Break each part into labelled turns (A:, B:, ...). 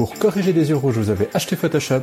A: Pour corriger des yeux rouges, vous avez acheté Photoshop.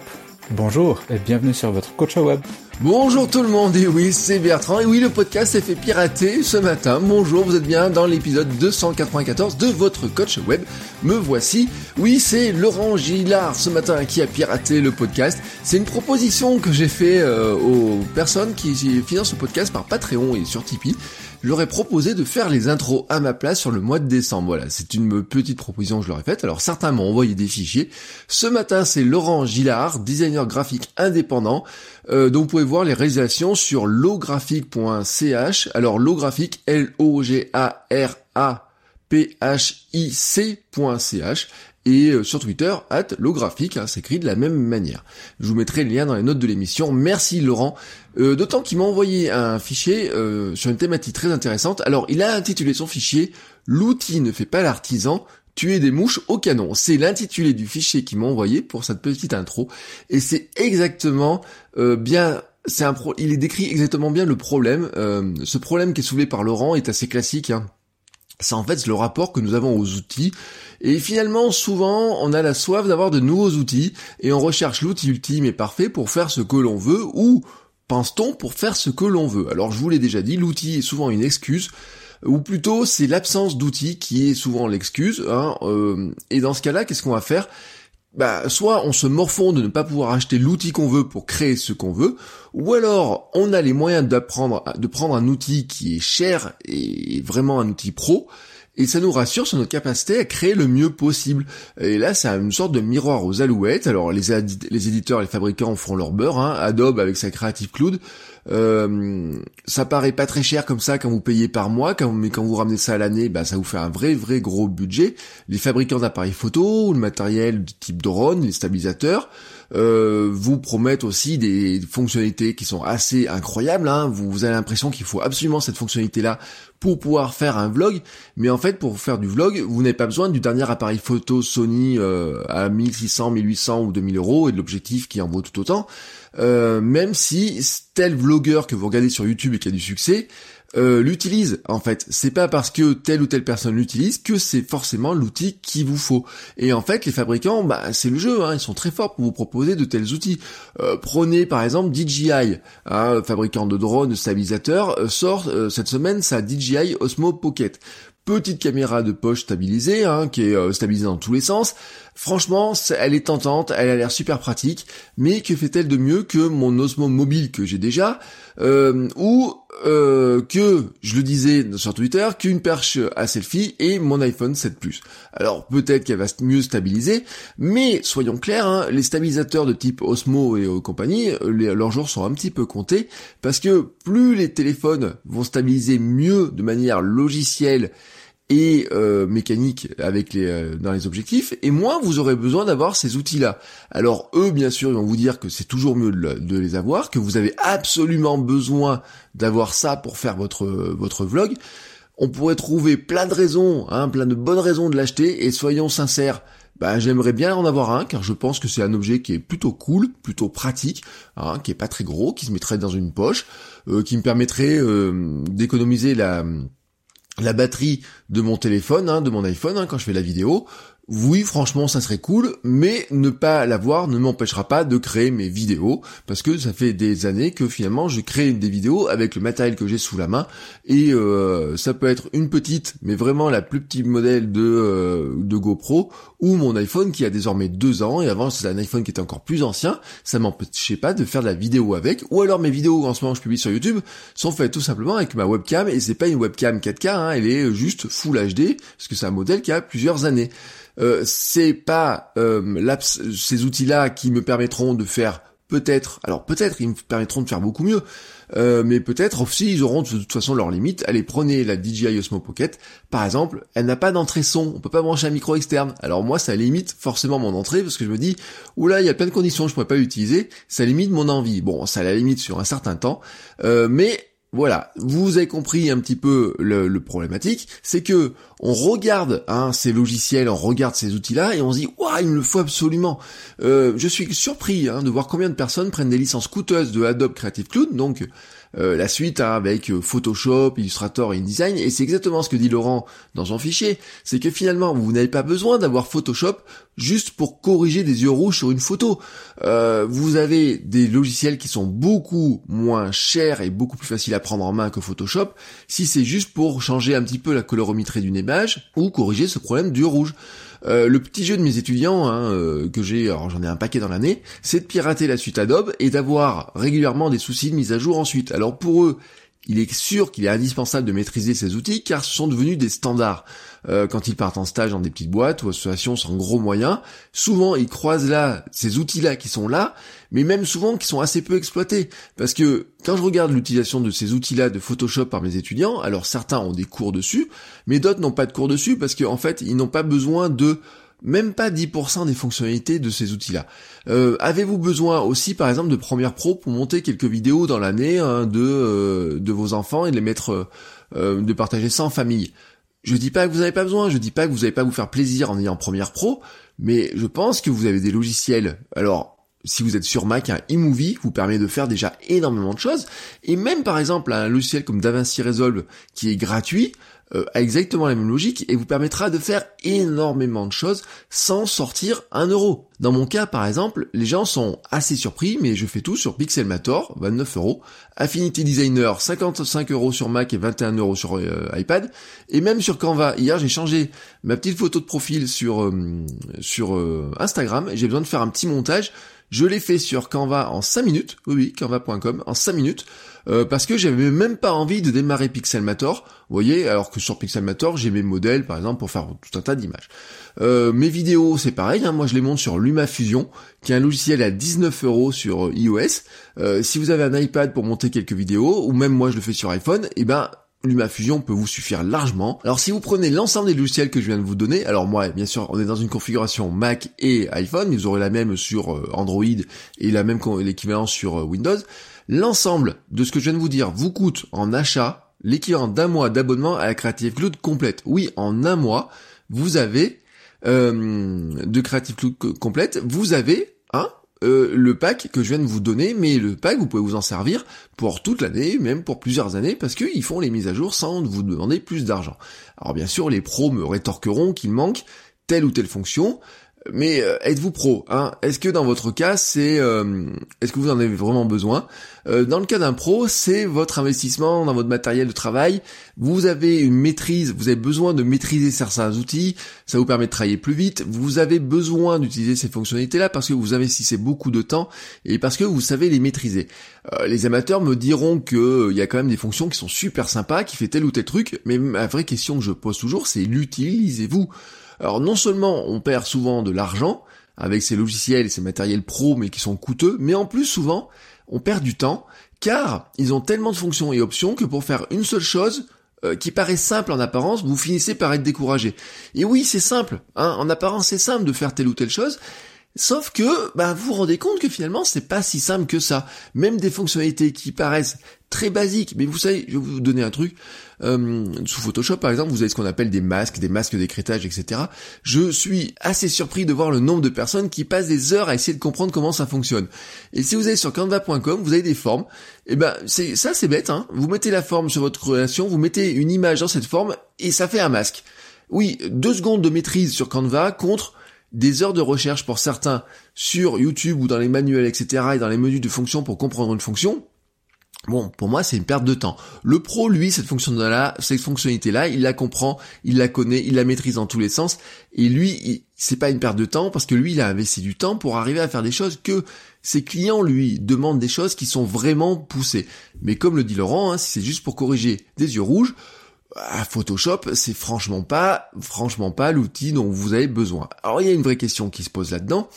A: Bonjour et bienvenue sur votre coach web.
B: Bonjour tout le monde, et oui, c'est Bertrand, et oui, le podcast s'est fait pirater ce matin. Bonjour, vous êtes bien dans l'épisode 294 de votre coach web. Me voici. Oui, c'est Laurent Gillard ce matin qui a piraté le podcast. C'est une proposition que j'ai fait euh, aux personnes qui financent le podcast par Patreon et sur Tipeee je leur ai proposé de faire les intros à ma place sur le mois de décembre. Voilà, c'est une petite proposition que je leur ai faite. Alors certains m'ont envoyé des fichiers. Ce matin, c'est Laurent Gillard, designer graphique indépendant. Euh, donc vous pouvez voir les réalisations sur lographique.ch. Alors lographique, L-O-G-A-R-A-P-H-I-C.ch et euh, sur Twitter, at lographique, hein, s'écrit de la même manière. Je vous mettrai le lien dans les notes de l'émission. Merci Laurent. Euh, d'autant qu'il m'a envoyé un fichier euh, sur une thématique très intéressante. Alors il a intitulé son fichier L'outil ne fait pas l'artisan, tuer des mouches au canon. C'est l'intitulé du fichier qu'il m'a envoyé pour cette petite intro. Et c'est exactement bien c'est un pro il est décrit exactement bien le problème. ce problème qui est soulevé par Laurent est assez classique. Hein. C'est en fait le rapport que nous avons aux outils. Et finalement, souvent, on a la soif d'avoir de nouveaux outils et on recherche l'outil ultime et parfait pour faire ce que l'on veut ou pense-t-on pour faire ce que l'on veut. Alors je vous l'ai déjà dit, l'outil est souvent une excuse ou plutôt c'est l'absence d'outils qui est souvent l'excuse. Hein, euh, et dans ce cas-là, qu'est-ce qu'on va faire? Bah, soit on se morfond de ne pas pouvoir acheter l'outil qu'on veut pour créer ce qu'on veut, ou alors on a les moyens d'apprendre, de prendre un outil qui est cher et vraiment un outil pro, et ça nous rassure sur notre capacité à créer le mieux possible. Et là, c'est une sorte de miroir aux alouettes. Alors, les, les éditeurs, les fabricants font leur beurre. Hein. Adobe avec sa Creative Cloud, euh, ça paraît pas très cher comme ça quand vous payez par mois, mais quand vous ramenez ça à l'année, bah, ça vous fait un vrai, vrai gros budget. Les fabricants d'appareils photo, le matériel de type drone, les stabilisateurs, euh, vous promettent aussi des fonctionnalités qui sont assez incroyables. Hein. Vous, avez l'impression qu'il faut absolument cette fonctionnalité-là pour pouvoir faire un vlog, mais en fait pour faire du vlog, vous n'avez pas besoin du dernier appareil photo Sony euh, à 1600, 1800 ou 2000 euros et de l'objectif qui en vaut tout autant. Euh, même si tel vlogueur que vous regardez sur YouTube et qui a du succès, euh, l'utilise en fait. C'est pas parce que telle ou telle personne l'utilise que c'est forcément l'outil qu'il vous faut. Et en fait, les fabricants, bah c'est le jeu, hein, ils sont très forts pour vous proposer de tels outils. Euh, prenez par exemple DJI, hein, fabricant de drones, stabilisateurs, euh, sort cette semaine sa DJI Osmo Pocket petite caméra de poche stabilisée, hein, qui est euh, stabilisée dans tous les sens. Franchement, elle est tentante, elle a l'air super pratique, mais que fait-elle de mieux que mon Osmo mobile que j'ai déjà, euh, ou euh, que, je le disais sur Twitter, qu'une perche à selfie et mon iPhone 7 Plus. Alors peut-être qu'elle va mieux stabiliser, mais soyons clairs, hein, les stabilisateurs de type Osmo et compagnie, leurs jours sont un petit peu comptés, parce que plus les téléphones vont stabiliser mieux de manière logicielle et euh, mécanique avec les euh, dans les objectifs, et moins vous aurez besoin d'avoir ces outils-là. Alors eux, bien sûr, ils vont vous dire que c'est toujours mieux de, les avoir, que vous avez absolument besoin d'avoir ça pour faire votre votre vlog. On pourrait trouver plein de raisons, hein, plein de bonnes raisons de l'acheter, et soyons sincères, bah, j'aimerais bien en avoir un, car je pense que c'est un objet qui est plutôt cool, plutôt pratique, hein, qui est pas très gros, qui se mettrait dans une poche, euh, qui me permettrait d'économiser la la batterie de mon téléphone, hein, de mon iPhone, hein, quand je fais la vidéo, oui, franchement, ça serait cool, mais ne pas l'avoir ne m'empêchera pas de créer mes vidéos, parce que ça fait des années que finalement je crée des vidéos avec le matériel que j'ai sous la main, et euh, ça peut être une petite, mais vraiment la plus petite modèle de, euh, de GoPro, ou mon iPhone qui a désormais deux ans, et avant c'est un iPhone qui était encore plus ancien, ça m'empêchait pas de faire de la vidéo avec, ou alors mes vidéos en ce moment je publie sur YouTube sont faites tout simplement avec ma webcam, et c'est pas une webcam 4K, hein, elle est juste Full HD, parce que c'est un modèle qui a plusieurs années. Euh, c'est pas euh, ces outils-là qui me permettront de faire peut-être, alors peut-être ils me permettront de faire beaucoup mieux, Euh, mais peut-être aussi ils auront de toute façon leurs limites. Allez, prenez la DJI Osmo Pocket, par exemple, elle n'a pas d'entrée son, on peut pas brancher un micro externe. Alors moi, ça limite forcément mon entrée parce que je me dis, oula, il y a plein de conditions, je pourrais pas l'utiliser, ça limite mon envie. Bon, ça la limite sur un certain temps, euh, mais voilà, vous avez compris un petit peu le, problématique, c'est que on regarde hein, ces logiciels, on regarde ces outils-là et on se dit waouh, il me le faut absolument. Euh, je suis surpris hein, de voir combien de personnes prennent des licences coûteuses de Adobe Creative Cloud, donc euh, la suite hein, avec euh, Photoshop, Illustrator et InDesign, et c'est exactement ce que dit Laurent dans son fichier, c'est que finalement vous n'avez pas besoin d'avoir Photoshop juste pour corriger des yeux rouges sur une photo. Euh, vous avez des logiciels qui sont beaucoup moins chers et beaucoup plus faciles à prendre en main que Photoshop, si c'est juste pour changer un petit peu la colorimétrie d'une image ou corriger ce problème d'yeux rouges. Euh, le petit jeu de mes étudiants hein, euh, que j'ai, alors j'en ai un paquet dans l'année, c'est de pirater la suite Adobe et d'avoir régulièrement des soucis de mise à jour ensuite. Alors pour eux, il est sûr qu'il est indispensable de maîtriser ces outils car ce sont devenus des standards. Euh, quand ils partent en stage dans des petites boîtes ou associations sans gros moyens, souvent ils croisent là ces outils-là qui sont là, mais même souvent qui sont assez peu exploités. Parce que quand je regarde l'utilisation de ces outils-là de Photoshop par mes étudiants, alors certains ont des cours dessus, mais d'autres n'ont pas de cours dessus parce qu'en fait ils n'ont pas besoin de même pas 10% des fonctionnalités de ces outils-là. Euh, avez-vous besoin aussi, par exemple, de Premiere Pro pour monter quelques vidéos dans l'année hein, de euh, de vos enfants et les mettre, euh, de partager ça en famille? Je dis pas que vous n'avez pas besoin, je dis pas que vous n'allez pas vous faire plaisir en ayant Premiere Pro, mais je pense que vous avez des logiciels. Alors si vous êtes sur Mac, un eMovie vous permet de faire déjà énormément de choses. Et même par exemple un logiciel comme DaVinci Resolve qui est gratuit, euh, a exactement la même logique et vous permettra de faire énormément de choses sans sortir un euro. Dans mon cas, par exemple, les gens sont assez surpris, mais je fais tout sur Pixelmator, 29 euros, Affinity Designer, 55 euros sur Mac et 21 euros sur euh, iPad, et même sur Canva. Hier, j'ai changé ma petite photo de profil sur euh, sur Instagram. J'ai besoin de faire un petit montage. Je l'ai fait sur Canva en 5 minutes, oui, canva.com, en 5 minutes, euh, parce que j'avais même pas envie de démarrer Pixelmator, vous voyez, alors que sur Pixelmator, j'ai mes modèles, par exemple, pour faire tout un tas d'images. Euh, mes vidéos, c'est pareil, hein, moi je les monte sur LumaFusion, qui est un logiciel à 19 euros sur iOS. Euh, si vous avez un iPad pour monter quelques vidéos, ou même moi je le fais sur iPhone, et eh ben LumaFusion peut vous suffire largement. Alors si vous prenez l'ensemble des logiciels que je viens de vous donner, alors moi bien sûr on est dans une configuration Mac et iPhone, vous aurez la même sur euh, Android et la même l'équivalent sur euh, Windows. L'ensemble de ce que je viens de vous dire vous coûte en achat l'équivalent d'un mois d'abonnement à la Creative Cloud complète. Oui, en un mois, vous avez euh, de Creative Cloud complète, vous avez euh, le pack que je viens de vous donner, mais le pack, vous pouvez vous en servir pour toute l'année, même pour plusieurs années, parce qu'ils font les mises à jour sans vous demander plus d'argent. Alors bien sûr, les pros me rétorqueront qu'il manque telle ou telle fonction, mais euh, êtes-vous pro hein? Est-ce que dans votre cas, c'est euh, est-ce que vous en avez vraiment besoin? Euh, Dans le cas d'un pro, c'est votre investissement dans votre matériel de travail. Vous avez une maîtrise, vous avez besoin de maîtriser certains outils, ça vous permet de travailler plus vite. Vous avez besoin d'utiliser ces fonctionnalités-là parce que vous investissez beaucoup de temps et parce que vous savez les maîtriser. les amateurs me diront que il y a quand même des fonctions qui sont super sympas, qui fait tel ou tel truc, mais la vraie question que je pose toujours, c'est l'utilisez-vous? Alors non seulement on perd souvent de l'argent avec ces logiciels et ces matériels pro mais qui sont coûteux, mais en plus souvent on perd du temps car ils ont tellement de fonctions et options que pour faire une seule chose euh, qui paraît simple en apparence, vous finissez par être découragé. Et oui, c'est simple, hein, en apparence c'est simple de faire telle ou telle chose, Sauf que, bah, vous vous rendez compte que finalement, c'est pas si simple que ça. Même des fonctionnalités qui paraissent très basiques, mais vous savez, je vais vous donner un truc. Euh, sous Photoshop, par exemple, vous avez ce qu'on appelle des masques, des masques d'écritage, etc. Je suis assez surpris de voir le nombre de personnes qui passent des heures à essayer de comprendre comment ça fonctionne. Et si vous allez sur canva.com, vous avez des formes. Et eh ben, c'est ça, c'est bête. Hein vous mettez la forme sur votre création, vous mettez une image dans cette forme, et ça fait un masque. Oui, deux secondes de maîtrise sur Canva contre des heures de recherche pour certains sur YouTube ou dans les manuels, etc. et dans les menus de fonction pour comprendre une fonction, Bon, pour moi, c'est une perte de temps. Le pro, lui, cette fonction-là, cette fonctionnalité-là, il la comprend, il la connaît, il la maîtrise dans tous les sens. Et lui, c'est pas une perte de temps parce que lui, il a investi du temps pour arriver à faire des choses que ses clients lui demandent des choses qui sont vraiment poussées. Mais comme le dit Laurent, hein, si c'est juste pour corriger des yeux rouges, à Photoshop, c'est franchement pas, franchement pas l'outil dont vous avez besoin. Alors il y a une vraie question qui se pose là-dedans,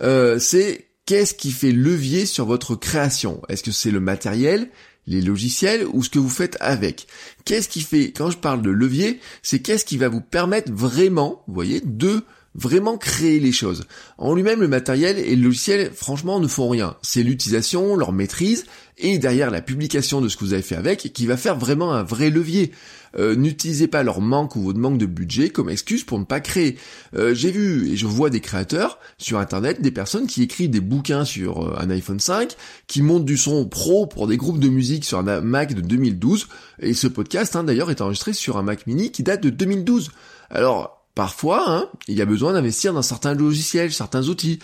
B: euh, c'est qu'est-ce qui fait levier sur votre création? Est-ce que c'est le matériel les logiciels ou ce que vous faites avec? Qu'est-ce qui fait, quand je parle de levier, c'est qu'est-ce qui va vous permettre vraiment, vous voyez, de vraiment créer les choses. En lui-même, le matériel et le logiciel, franchement, ne font rien. C'est l'utilisation, leur maîtrise, et derrière la publication de ce que vous avez fait avec, qui va faire vraiment un vrai levier. Euh, n'utilisez pas leur manque ou votre manque de budget comme excuse pour ne pas créer. Euh, j'ai vu et je vois des créateurs sur internet, des personnes qui écrivent des bouquins sur euh, un iPhone 5, qui montent du son pro pour des groupes de musique sur un Mac de 2012, et ce podcast hein, d'ailleurs est enregistré sur un Mac mini qui date de 2012. Alors, Parfois, hein, il y a besoin d'investir dans certains logiciels, certains outils.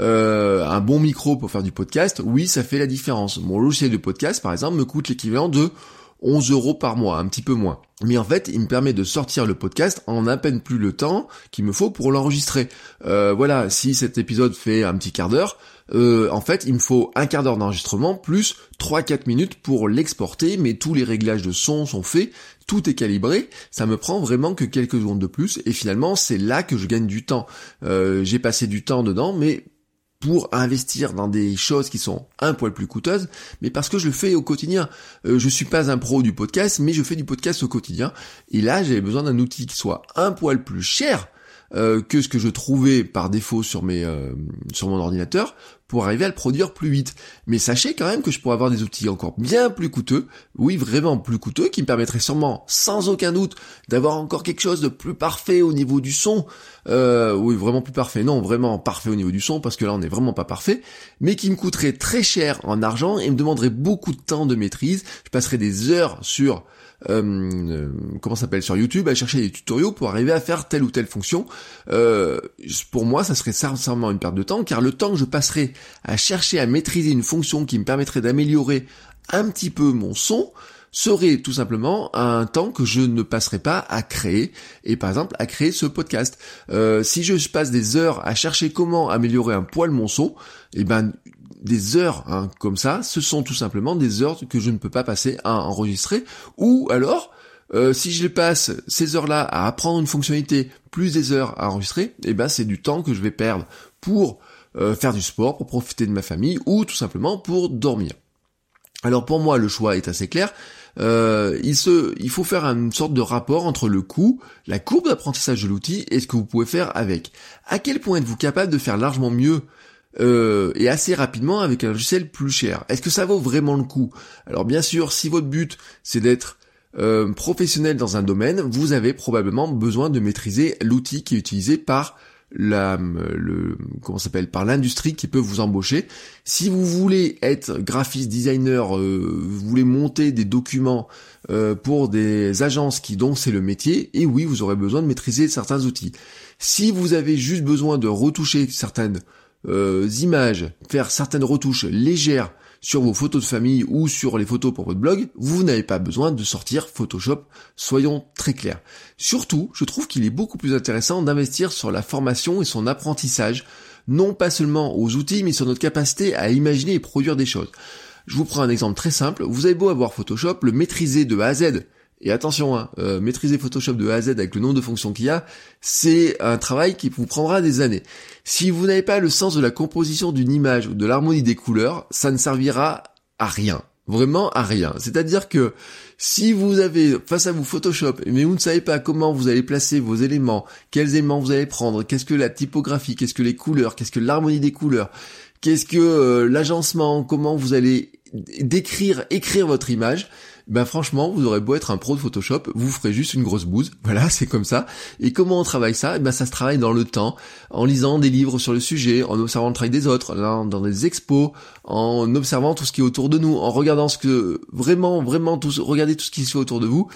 B: un bon micro pour faire du podcast, oui, ça fait la différence. Mon logiciel de podcast, par exemple, me coûte l'équivalent de 11 euros par mois, un petit peu moins. Mais en fait, il me permet de sortir le podcast en à peine plus le temps qu'il me faut pour l'enregistrer. Euh, voilà, si cet épisode fait un petit quart d'heure, euh, en fait, il me faut un quart d'heure d'enregistrement plus 3-4 minutes pour l'exporter, mais tous les réglages de son sont faits, tout est calibré, ça me prend vraiment que quelques secondes de plus, et finalement, c'est là que je gagne du temps. Euh, j'ai passé du temps dedans, mais pour investir dans des choses qui sont un poil plus coûteuses, mais parce que je le fais au quotidien. Euh, je suis pas un pro du podcast, mais je fais du podcast au quotidien. Et là, j'avais besoin d'un outil qui soit un poil plus cher, euh, que ce que je trouvais par défaut sur mes sur mon ordinateur pour arriver à le produire plus vite. Mais sachez quand même que je pourrais avoir des outils encore bien plus coûteux, oui vraiment plus coûteux, qui me permettraient sûrement sans aucun doute d'avoir encore quelque chose de plus parfait au niveau du son. Euh, oui vraiment plus parfait, non vraiment parfait au niveau du son parce que là on n'est vraiment pas parfait, mais qui me coûterait très cher en argent et me demanderait beaucoup de temps de maîtrise. Je passerai des heures sur euh, comment s'appelle? Sur YouTube à chercher des tutoriaux pour arriver à faire telle ou telle fonction. Euh, pour moi, ça serait sincèrement une perte de temps, car le temps que je passerais à chercher à maîtriser une fonction qui me permettrait d'améliorer un petit peu mon son, serait tout simplement un temps que je ne passerai pas à créer et par exemple à créer ce podcast. Euh, si je passe des heures à chercher comment améliorer un poil mon son, et eh ben des heures hein, comme ça, ce sont tout simplement des heures que je ne peux pas passer à enregistrer, ou alors euh, si je passe ces heures-là à apprendre une fonctionnalité plus des heures à enregistrer, eh ben c'est du temps que je vais perdre pour euh, faire du sport, pour profiter de ma famille ou tout simplement pour dormir. Alors pour moi le choix est assez clair. Euh, il, il faut faire une sorte de rapport entre le coût, la courbe d'apprentissage de l'outil et ce que vous pouvez faire avec. À quel point êtes-vous capable de faire largement mieux euh, et assez rapidement avec un logiciel plus cher. Est-ce que ça vaut vraiment le coup? Alors bien sûr, si votre but c'est d'être euh, professionnel dans un domaine, vous avez probablement besoin de maîtriser l'outil qui est utilisé par la, le, comment s'appelle, par l'industrie qui peut vous embaucher. Si vous voulez être graphiste, designer, euh, vous voulez monter des documents pour des agences qui donc c'est le métier, et oui, vous aurez besoin de maîtriser certains outils. Si vous avez juste besoin de retoucher certaines euh, images, faire certaines retouches légères sur vos photos de famille ou sur les photos pour votre blog, vous n'avez pas besoin de sortir Photoshop, soyons très clairs. Surtout, je trouve qu'il est beaucoup plus intéressant d'investir sur la formation et son apprentissage, non pas seulement aux outils, mais sur notre capacité à imaginer et produire des choses. Je vous prends un exemple très simple, vous avez beau avoir Photoshop, le maîtriser de A à Z, et attention, hein, euh, maîtriser Photoshop de A à Z avec le nombre de fonctions qu'il y a, c'est un travail qui vous prendra des années. Si vous n'avez pas le sens de la composition d'une image ou de l'harmonie des couleurs, ça ne servira à rien. Vraiment à rien. C'est-à-dire que si vous avez face à vous Photoshop, mais vous ne savez pas comment vous allez placer vos éléments, quels éléments vous allez prendre, qu'est-ce que la typographie, qu'est-ce que les couleurs, qu'est-ce que l'harmonie des couleurs, qu'est-ce que euh, l'agencement, comment vous allez décrire, écrire votre image, ben franchement, vous aurez beau être un pro de Photoshop, vous ferez juste une grosse bouse. Voilà, c'est comme ça. Et comment on travaille ça? Eh Ben ça se travaille dans le temps, en lisant des livres sur le sujet, en observant le travail des autres, dans des expos, en observant tout ce qui est autour de nous, en regardant ce que vraiment, vraiment tout, regardez tout ce qui se fait autour de vous.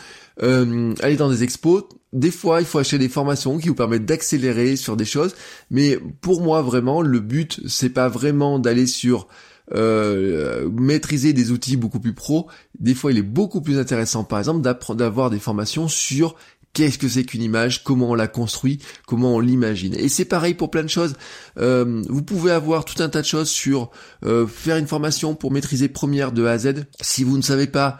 B: Euh, aller dans des expos. Des fois, il faut acheter des formations qui vous permettent d'accélérer sur des choses. Mais pour moi, vraiment, le but, c'est pas vraiment d'aller sur euh, maîtriser des outils beaucoup plus pro, des fois il est beaucoup plus intéressant par exemple d'avoir des formations sur qu'est-ce que c'est qu'une image, comment on la construit, comment on l'imagine. Et c'est pareil pour plein de choses. Euh, vous pouvez avoir tout un tas de choses sur euh, faire une formation pour maîtriser Première de A à Z. Si vous ne savez pas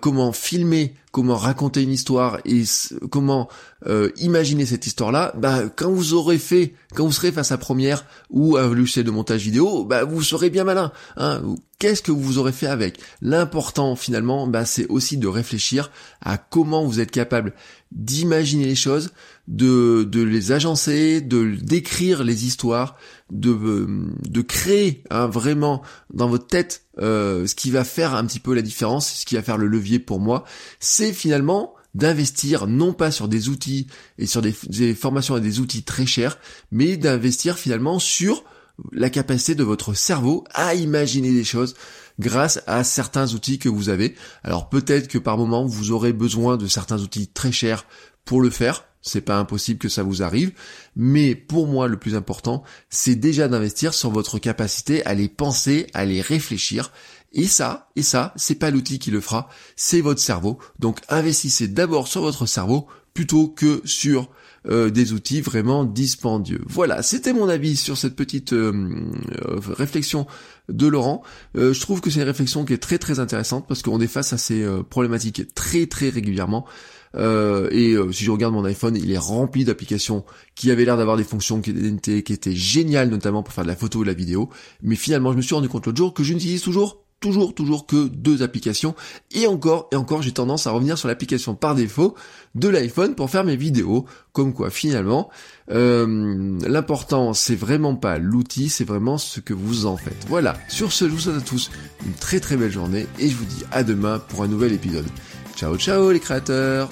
B: comment filmer comment raconter une histoire et comment euh, imaginer cette histoire-là, bah, quand vous aurez fait, quand vous serez face à Première ou à logiciel de montage vidéo, bah, vous serez bien malin. Hein Qu'est-ce que vous aurez fait avec? L'important finalement, bah, c'est aussi de réfléchir à comment vous êtes capable d'imaginer les choses, de, de les agencer, de décrire les histoires, de, euh, de créer hein, vraiment dans votre tête euh, ce qui va faire un petit peu la différence, ce qui va faire le levier pour moi, c'est finalement d'investir non pas sur des outils et sur des, des formations et des outils très chers, mais d'investir finalement sur la capacité de votre cerveau à imaginer des choses grâce à certains outils que vous avez. Alors peut-être que par moment vous aurez besoin de certains outils très chers pour le faire. C'est pas impossible que ça vous arrive, mais pour moi le plus important, c'est déjà d'investir sur votre capacité à les penser, à les réfléchir. Et ça, et ça, c'est pas l'outil qui le fera, c'est votre cerveau. Donc investissez d'abord sur votre cerveau plutôt que sur euh, des outils vraiment dispendieux. Voilà, c'était mon avis sur cette petite euh, euh, réflexion de Laurent. je trouve que c'est une réflexion qui est très très intéressante parce qu'on est face à ces problématiques très très régulièrement. Et si je regarde mon iPhone, il est rempli d'applications qui avaient l'air d'avoir des fonctions qui étaient, qui étaient géniales, notamment pour faire de la photo ou de la vidéo. Mais finalement, je me suis rendu compte l'autre jour que je n'utilise toujours toujours, toujours que deux applications. Et encore, et encore, j'ai tendance à revenir sur l'application par défaut de l'iPhone pour faire mes vidéos. Comme quoi, finalement, euh, l'important, c'est vraiment pas l'outil, c'est vraiment ce que vous en faites. Voilà. Sur ce, je vous souhaite à tous une très très belle journée et je vous dis à demain pour un nouvel épisode. Ciao, ciao les créateurs